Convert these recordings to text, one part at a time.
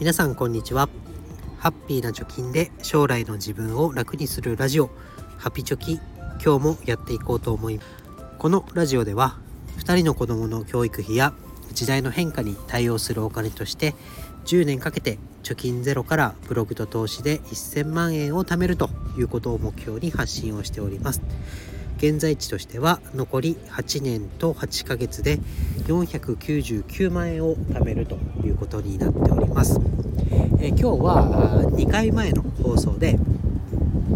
皆さんこんにちは。ハッピーな貯金で将来の自分を楽にするラジオ。ハピチョキ今日もやっていこうと思います。このラジオでは2人の子供の教育費や時代の変化に対応するお金として10年かけて貯金ゼロからブログと投資で1000万円を貯めるということを目標に発信をしております。現在地としては残り8年と8ヶ月で499万円を貯めるということになっております。え今日は2回前の放送で、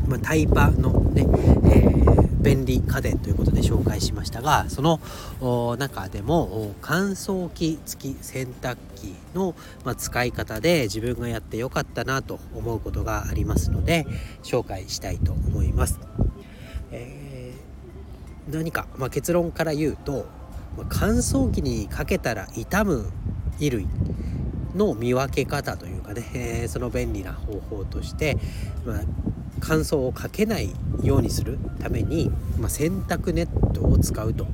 まあ、タイパのね、えー、便利家電ということで紹介しましたがその中でも乾燥機付き洗濯機の、ま、使い方で自分がやってよかったなと思うことがありますので紹介したいと思います。えー何か、まあ、結論から言うと、まあ、乾燥機にかけたら傷む衣類の見分け方というかね、えー、その便利な方法として、まあ、乾燥をかけないようにするために、まあ、洗濯ネットを使うと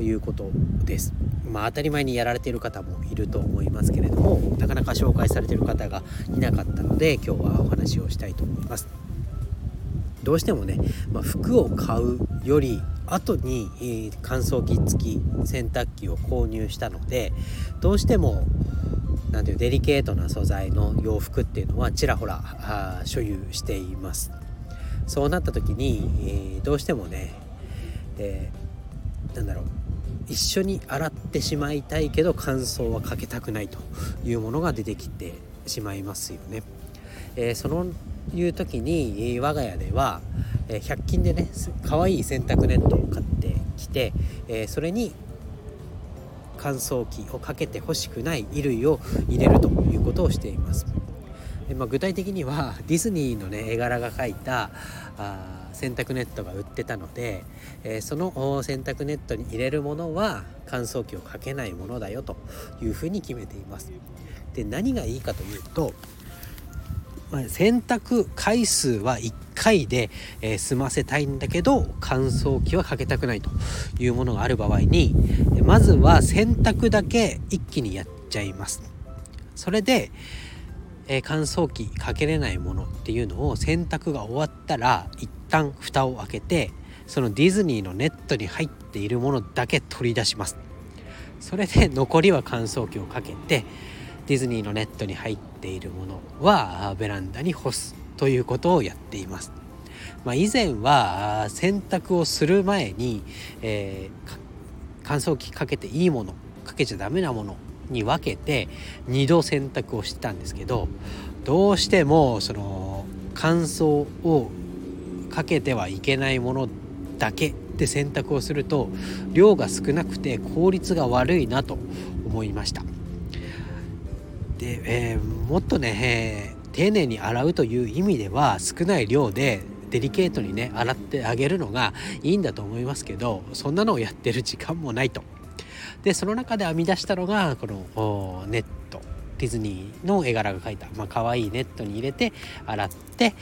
いうことです。まあ、当たり前にやられている方もいると思いますけれどもなかなか紹介されている方がいなかったので今日はお話をしたいと思います。どうしてもね、まあ、服を買うより後に、えー、乾燥機付き洗濯機を購入したのでどうしてもなんていうデリケートな素材の洋服っていうのはちらほらあ所有していますそうなった時に、えー、どうしてもね、えー、なんだろう一緒に洗ってしまいたいけど乾燥はかけたくないというものが出てきてしまいますよね。えー、そのいう時に我が家では100均でね可愛い洗濯ネットを買ってきてそれに乾燥機をかけてほしくない衣類を入れるということをしています。でまあ、具体的には ディズニーのね絵柄が描いたあ洗濯ネットが売ってたので、えー、その洗濯ネットに入れるものは乾燥機をかけないものだよというふうに決めています。で何がいいかというと、洗濯回数は1回で、え、済ませたいんだけど乾燥機はかけたくないというものがある場合にまずは洗濯だけ一気にやっちゃいます。それで、え、乾燥機かけれないものっていうのを洗濯が終わったら一旦蓋を開けてそのディズニーのネットに入っているものだけ取り出します。それで残りは乾燥機をかけてディズニーのネットに入っているものはベランダに干すということをやっています。まあ、以前は洗濯をする前に、えー、乾燥機かけていいものかけちゃダメなものに分けて2度洗濯をしてたんですけどどうしてもその乾燥をかけてはいけないものだけで洗濯をすると量が少なくて効率が悪いなと思いました。で、えー、もっとね、えー、丁寧に洗うという意味では少ない量でデリケートにね洗ってあげるのがいいんだと思いますけどそんなのをやってる時間もないと。でその中で編み出したのがこのネットディズニーの絵柄が描いた、まあ可愛いネットに入れて洗って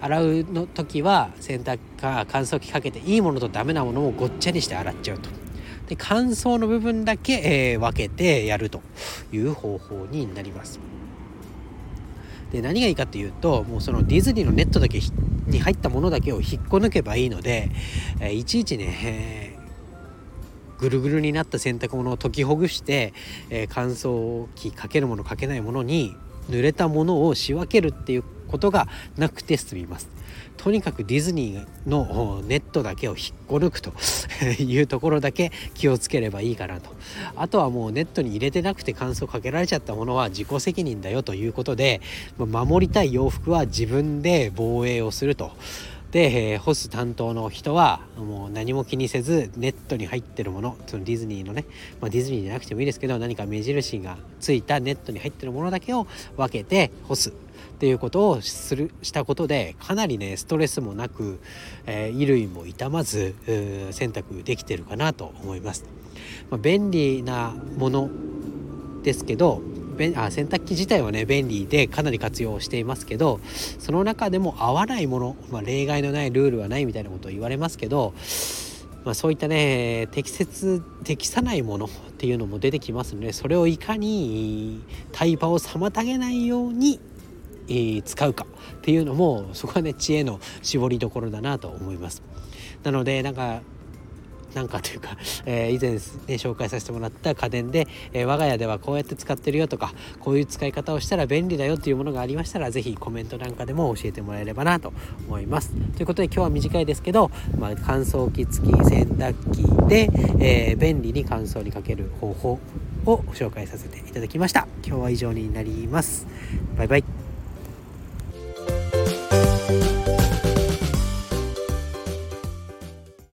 洗うの時は洗濯か乾燥機かけていいものとダメなものをごっちゃにして洗っちゃうと。で乾燥の部分だけ、えー、分けてやるという方法になります。で何がいいかというともうそのディズニーのネットだけに入ったものだけを引っこ抜けばいいので、えー、いちいちね、えー、ぐるぐるになった洗濯物を解きほぐして、えー、乾燥機かけるものかけないものに濡れたものを仕分けるっていうことがなくて済みます。とにかくディズニーのネットだけを引っこ抜くと いうところだけ気をつければいいかなとあとはもうネットに入れてなくて乾燥かけられちゃったものは自己責任だよということで守りたい洋服は自分で防衛をすると。で、えー、干す担当の人はもう何も気にせずネットに入ってるものそのディズニーのね、まあ、ディズニーじゃなくてもいいですけど何か目印がついたネットに入ってるものだけを分けて干すっていうことをするしたことでかなりねストレスもなく、えー、衣類も傷まず洗濯できてるかなと思います。まあ、便利なものですけどあ洗濯機自体はね便利でかなり活用していますけどその中でも合わないもの、まあ、例外のないルールはないみたいなことを言われますけどまあ、そういったね適切適さないものっていうのも出てきますのでそれをいかに対話を妨げないように、使うかっていうのもそこはね知恵の絞りどころだなと思います。なのでなんかなんかというか、えー、以前、ね、紹介させてもらった家電で、えー、我が家ではこうやって使ってるよとかこういう使い方をしたら便利だよっていうものがありましたら是非コメントなんかでも教えてもらえればなと思います。ということで今日は短いですけど、まあ、乾燥機付き洗濯機で、えー、便利に乾燥にかける方法を紹介させていただきました。今日は以上になります。バイバイ。